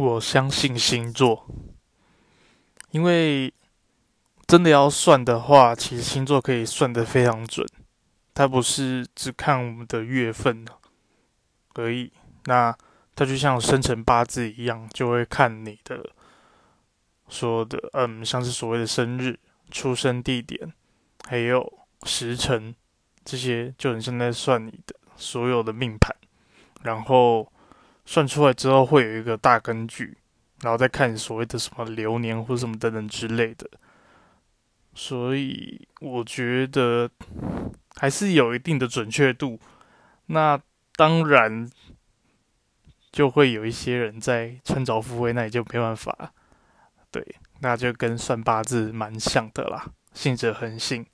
我相信星座，因为真的要算的话，其实星座可以算得非常准。它不是只看我们的月份而已，那它就像生辰八字一样，就会看你的说的，嗯，像是所谓的生日、出生地点，还有时辰这些，就很像在算你的所有的命盘，然后。算出来之后会有一个大根据，然后再看所谓的什么流年或什么等等之类的，所以我觉得还是有一定的准确度。那当然就会有一些人在穿凿附会，那也就没办法。对，那就跟算八字蛮像的啦，信者恒信。